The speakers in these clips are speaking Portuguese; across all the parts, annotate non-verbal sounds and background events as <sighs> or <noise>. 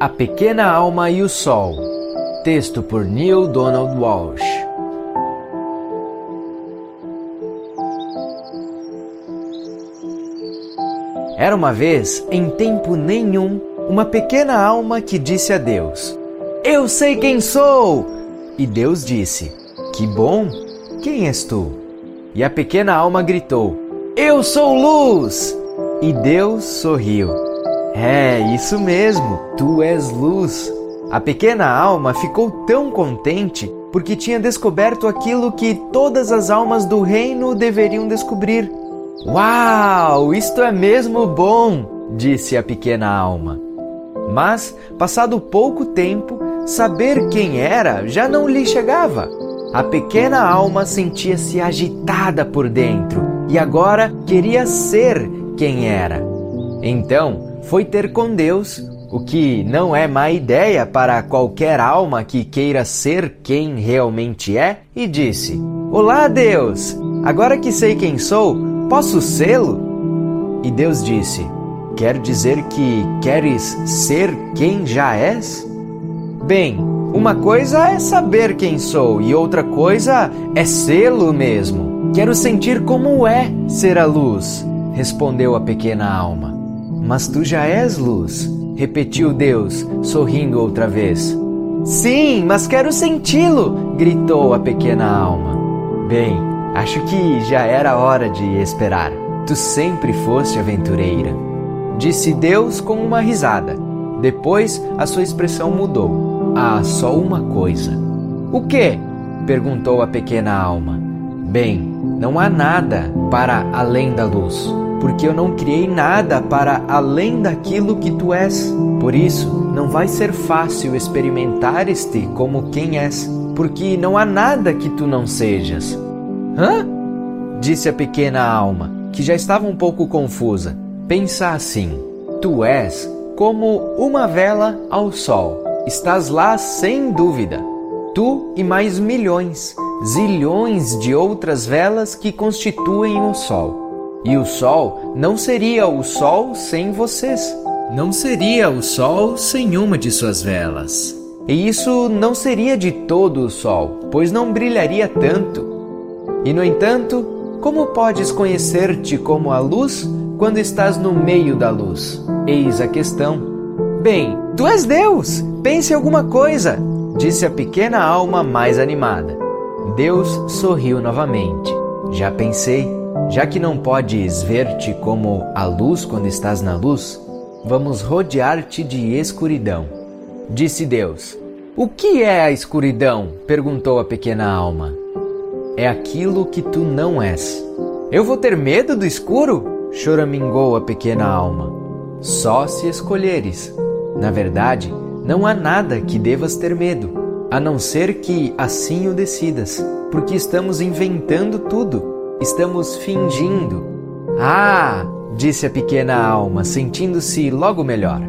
A Pequena Alma e o Sol. Texto por Neil Donald Walsh. Era uma vez, em tempo nenhum, uma pequena alma que disse a Deus: Eu sei quem sou! E Deus disse: Que bom! Quem és tu? E a pequena alma gritou: Eu sou luz! E Deus sorriu. É, isso mesmo, tu és luz. A pequena alma ficou tão contente porque tinha descoberto aquilo que todas as almas do reino deveriam descobrir. Uau, isto é mesmo bom, disse a pequena alma. Mas, passado pouco tempo, saber quem era já não lhe chegava. A pequena alma sentia-se agitada por dentro e agora queria ser quem era. Então, foi ter com Deus, o que não é má ideia para qualquer alma que queira ser quem realmente é, e disse: Olá, Deus! Agora que sei quem sou, posso sê-lo? E Deus disse: Quer dizer que queres ser quem já és? Bem, uma coisa é saber quem sou e outra coisa é sê-lo mesmo. Quero sentir como é ser a luz, respondeu a pequena alma. Mas tu já és luz, repetiu Deus, sorrindo outra vez. Sim, mas quero senti-lo, gritou a pequena alma. Bem, acho que já era hora de esperar. Tu sempre foste aventureira. Disse Deus com uma risada. Depois a sua expressão mudou. Há só uma coisa. O que? perguntou a pequena alma. Bem, não há nada para além da luz porque eu não criei nada para além daquilo que tu és. Por isso, não vai ser fácil experimentar-te como quem és, porque não há nada que tu não sejas. Hã? Disse a pequena alma, que já estava um pouco confusa. Pensa assim: tu és como uma vela ao sol. Estás lá sem dúvida. Tu e mais milhões, zilhões de outras velas que constituem o sol. E o sol não seria o sol sem vocês. Não seria o sol sem uma de suas velas. E isso não seria de todo o sol, pois não brilharia tanto. E no entanto, como podes conhecer-te como a luz quando estás no meio da luz? Eis a questão. Bem, tu és Deus! Pense alguma coisa! Disse a pequena alma mais animada. Deus sorriu novamente. Já pensei já que não podes ver-te como a luz quando estás na luz, vamos rodear-te de escuridão. Disse Deus. O que é a escuridão? perguntou a pequena alma. É aquilo que tu não és. Eu vou ter medo do escuro? choramingou a pequena alma. Só se escolheres. Na verdade, não há nada que devas ter medo, a não ser que assim o decidas, porque estamos inventando tudo Estamos fingindo. Ah! disse a pequena alma, sentindo-se logo melhor.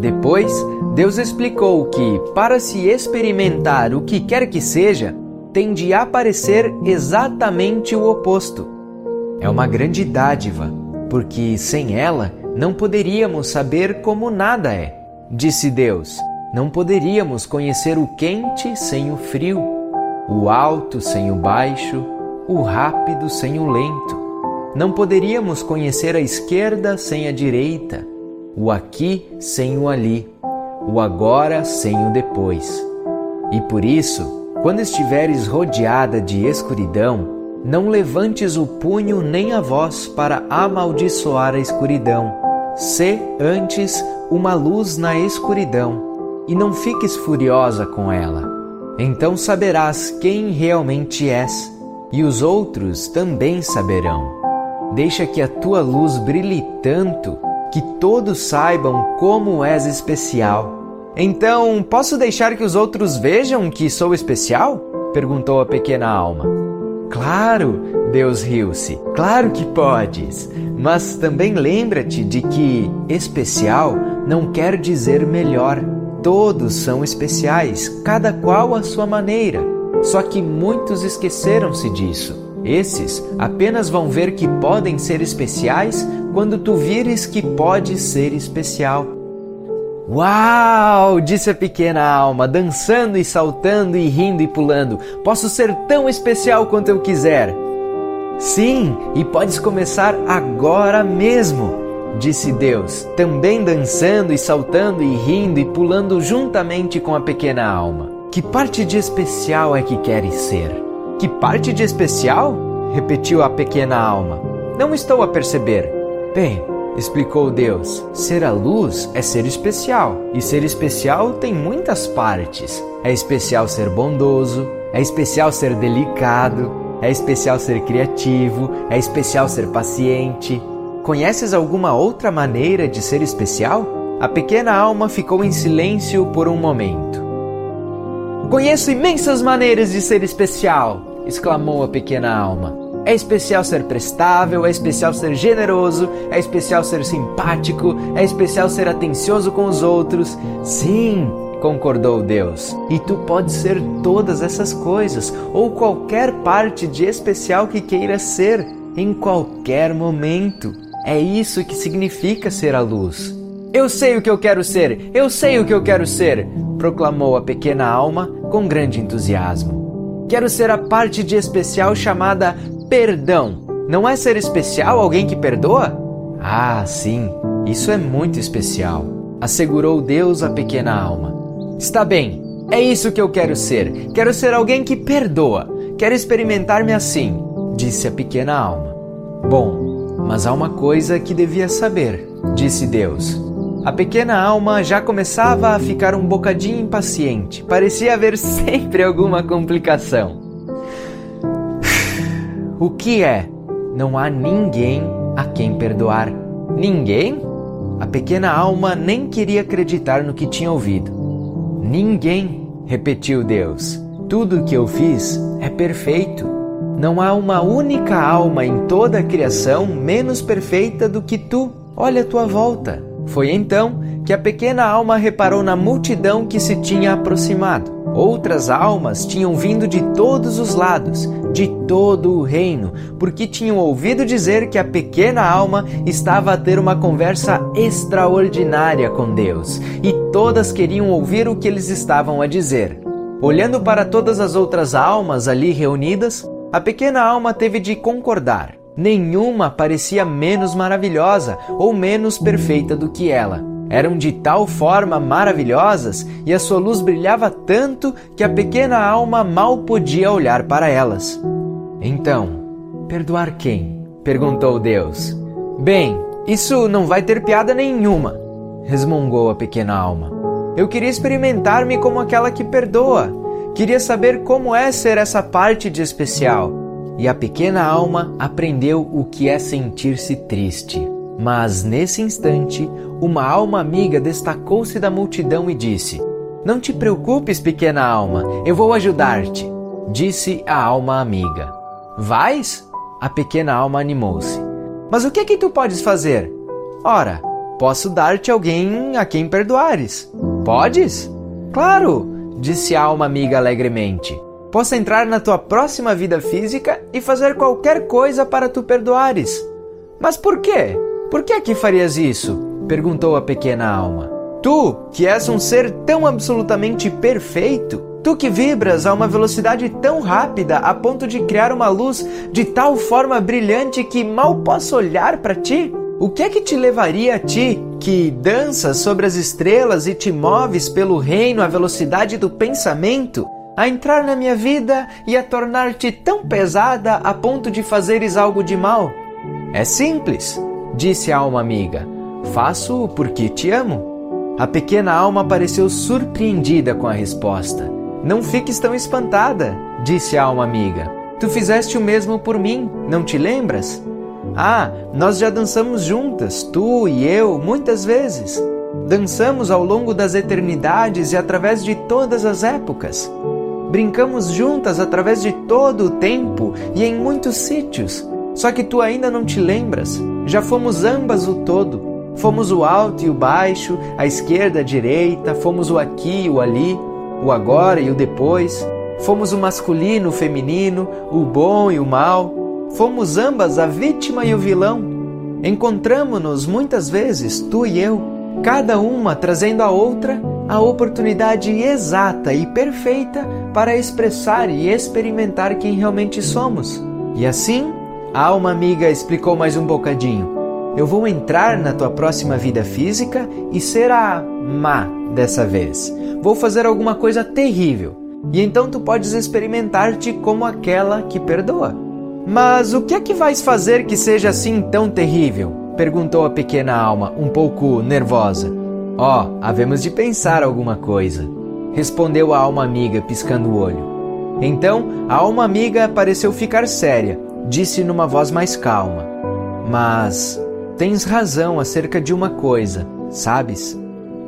Depois, Deus explicou que, para se experimentar o que quer que seja, tem de aparecer exatamente o oposto. É uma grande dádiva, porque sem ela não poderíamos saber como nada é. Disse Deus: não poderíamos conhecer o quente sem o frio, o alto sem o baixo, o rápido sem o lento. Não poderíamos conhecer a esquerda sem a direita, o aqui sem o ali, o agora sem o depois. E por isso, quando estiveres rodeada de escuridão, não levantes o punho nem a voz para amaldiçoar a escuridão. Sê antes uma luz na escuridão, e não fiques furiosa com ela. Então saberás quem realmente és e os outros também saberão. Deixa que a tua luz brilhe tanto que todos saibam como és especial. Então, posso deixar que os outros vejam que sou especial? perguntou a pequena alma. Claro, Deus riu-se. Claro que podes. Mas também lembra-te de que especial não quer dizer melhor. Todos são especiais, cada qual à sua maneira. Só que muitos esqueceram-se disso. Esses apenas vão ver que podem ser especiais quando tu vires que pode ser especial. Uau! disse a pequena alma, dançando e saltando e rindo e pulando. Posso ser tão especial quanto eu quiser. Sim, e podes começar agora mesmo, disse Deus, também dançando e saltando e rindo e pulando juntamente com a pequena alma. Que parte de especial é que queres ser? Que parte de especial? repetiu a pequena alma. Não estou a perceber. Bem, explicou Deus, ser a luz é ser especial, e ser especial tem muitas partes. É especial ser bondoso, é especial ser delicado, é especial ser criativo, é especial ser paciente. Conheces alguma outra maneira de ser especial? A pequena alma ficou em silêncio por um momento. Conheço imensas maneiras de ser especial! exclamou a pequena alma. É especial ser prestável, é especial ser generoso, é especial ser simpático, é especial ser atencioso com os outros. Sim, concordou Deus. E tu podes ser todas essas coisas, ou qualquer parte de especial que queiras ser, em qualquer momento. É isso que significa ser a luz. Eu sei o que eu quero ser, eu sei o que eu quero ser, proclamou a pequena alma com grande entusiasmo. Quero ser a parte de especial chamada perdão. Não é ser especial alguém que perdoa? Ah, sim, isso é muito especial, assegurou Deus à pequena alma. Está bem, é isso que eu quero ser. Quero ser alguém que perdoa. Quero experimentar-me assim, disse a pequena alma. Bom, mas há uma coisa que devia saber, disse Deus. A pequena alma já começava a ficar um bocadinho impaciente. Parecia haver <laughs> sempre alguma complicação. <sighs> O que é? Não há ninguém a quem perdoar. Ninguém? A pequena alma nem queria acreditar no que tinha ouvido. Ninguém, repetiu Deus. Tudo o que eu fiz é perfeito. Não há uma única alma em toda a criação menos perfeita do que tu. Olha a tua volta. Foi então que a pequena alma reparou na multidão que se tinha aproximado. Outras almas tinham vindo de todos os lados, de todo o reino, porque tinham ouvido dizer que a pequena alma estava a ter uma conversa extraordinária com Deus, e todas queriam ouvir o que eles estavam a dizer. Olhando para todas as outras almas ali reunidas, a pequena alma teve de concordar. Nenhuma parecia menos maravilhosa ou menos perfeita do que ela. Eram de tal forma maravilhosas e a sua luz brilhava tanto que a pequena alma mal podia olhar para elas. Então, perdoar quem? perguntou Deus. Bem, isso não vai ter piada nenhuma, resmungou a pequena alma. Eu queria experimentar-me como aquela que perdoa. Queria saber como é ser essa parte de especial. E a pequena alma aprendeu o que é sentir-se triste. Mas nesse instante, uma alma amiga destacou-se da multidão e disse: Não te preocupes, pequena alma, eu vou ajudar-te. Disse a alma amiga. Vais? A pequena alma animou-se. Mas o que é que tu podes fazer? Ora, posso dar-te alguém a quem perdoares. Podes? Claro, disse a alma amiga alegremente. Posso entrar na tua próxima vida física e fazer qualquer coisa para tu perdoares. Mas por quê? Por que é que farias isso? perguntou a pequena alma. Tu, que és um ser tão absolutamente perfeito, tu que vibras a uma velocidade tão rápida a ponto de criar uma luz de tal forma brilhante que mal posso olhar para ti? O que é que te levaria a ti, que danças sobre as estrelas e te moves pelo reino à velocidade do pensamento, a entrar na minha vida e a tornar-te tão pesada a ponto de fazeres algo de mal? É simples. Disse a alma amiga: Faço porque te amo. A pequena alma pareceu surpreendida com a resposta. Não fiques tão espantada, disse a alma amiga. Tu fizeste o mesmo por mim, não te lembras? Ah, nós já dançamos juntas, tu e eu, muitas vezes. Dançamos ao longo das eternidades e através de todas as épocas. Brincamos juntas através de todo o tempo e em muitos sítios. Só que tu ainda não te lembras. Já fomos ambas o todo. Fomos o alto e o baixo, a esquerda, a direita, fomos o aqui e o ali, o agora e o depois. Fomos o masculino, o feminino, o bom e o mal. fomos ambas a vítima e o vilão. Encontramos-nos muitas vezes, tu e eu, cada uma trazendo à outra a oportunidade exata e perfeita para expressar e experimentar quem realmente somos. E assim, a alma amiga explicou mais um bocadinho. Eu vou entrar na tua próxima vida física e ser a má dessa vez. Vou fazer alguma coisa terrível. E então tu podes experimentar-te como aquela que perdoa. Mas o que é que vais fazer que seja assim tão terrível? perguntou a pequena alma, um pouco nervosa. Ó, oh, havemos de pensar alguma coisa, respondeu a alma amiga, piscando o olho. Então a alma amiga pareceu ficar séria, disse numa voz mais calma: Mas tens razão acerca de uma coisa, sabes?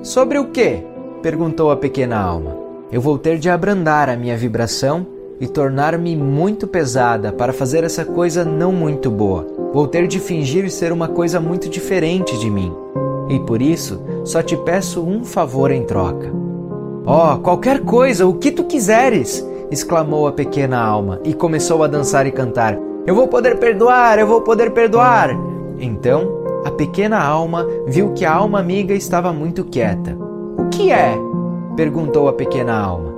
Sobre o quê? perguntou a pequena alma. Eu vou ter de abrandar a minha vibração e tornar-me muito pesada para fazer essa coisa não muito boa. Vou ter de fingir ser uma coisa muito diferente de mim. E por isso, só te peço um favor em troca. Oh, qualquer coisa, o que tu quiseres! exclamou a pequena alma e começou a dançar e cantar. Eu vou poder perdoar, eu vou poder perdoar! Então, a pequena alma viu que a alma amiga estava muito quieta. O que é? perguntou a pequena alma.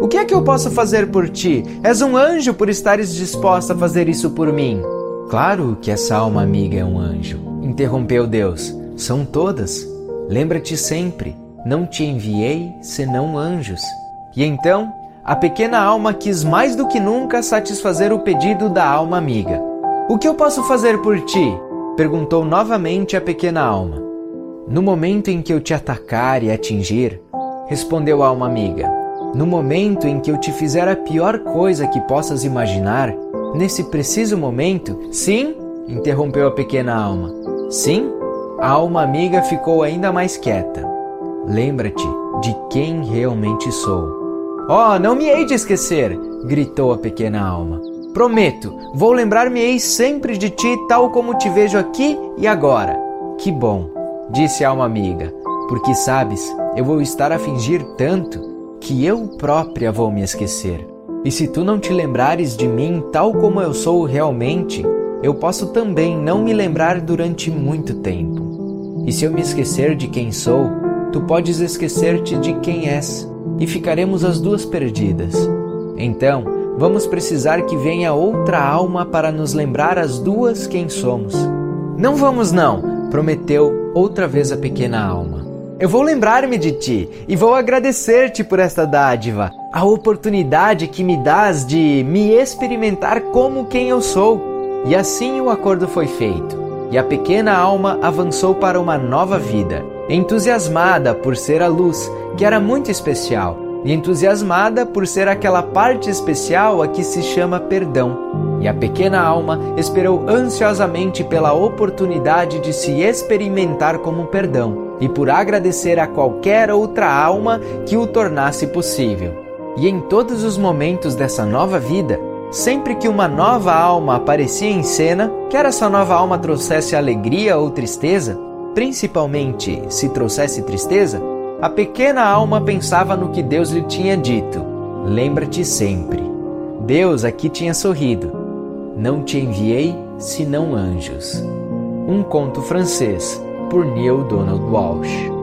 O que é que eu posso fazer por ti? És um anjo por estares disposta a fazer isso por mim. Claro que essa alma amiga é um anjo, interrompeu Deus. São todas. Lembra-te sempre, não te enviei senão anjos. E então, a pequena alma quis mais do que nunca satisfazer o pedido da alma amiga. O que eu posso fazer por ti? perguntou novamente a pequena alma. No momento em que eu te atacar e atingir, respondeu a alma amiga, no momento em que eu te fizer a pior coisa que possas imaginar, nesse preciso momento, sim? interrompeu a pequena alma. Sim? A alma amiga ficou ainda mais quieta. Lembra-te de quem realmente sou. Oh, não me hei de esquecer! gritou a pequena alma. Prometo, vou lembrar-me-ei sempre de ti, tal como te vejo aqui e agora. Que bom, disse a alma amiga, porque sabes, eu vou estar a fingir tanto que eu própria vou me esquecer. E se tu não te lembrares de mim tal como eu sou realmente, eu posso também não me lembrar durante muito tempo. E se eu me esquecer de quem sou, tu podes esquecer-te de quem és, e ficaremos as duas perdidas. Então, vamos precisar que venha outra alma para nos lembrar as duas quem somos. Não vamos não, prometeu outra vez a pequena alma. Eu vou lembrar-me de ti e vou agradecer-te por esta dádiva, a oportunidade que me dás de me experimentar como quem eu sou. E assim o acordo foi feito, e a pequena alma avançou para uma nova vida, entusiasmada por ser a luz, que era muito especial, e entusiasmada por ser aquela parte especial a que se chama perdão. E a pequena alma esperou ansiosamente pela oportunidade de se experimentar como perdão e por agradecer a qualquer outra alma que o tornasse possível. E em todos os momentos dessa nova vida, sempre que uma nova alma aparecia em cena, quer essa nova alma trouxesse alegria ou tristeza, principalmente se trouxesse tristeza, a pequena alma pensava no que Deus lhe tinha dito: Lembra-te sempre. Deus aqui tinha sorrido. Não te enviei senão anjos. Um conto francês por Neil Donald Walsh.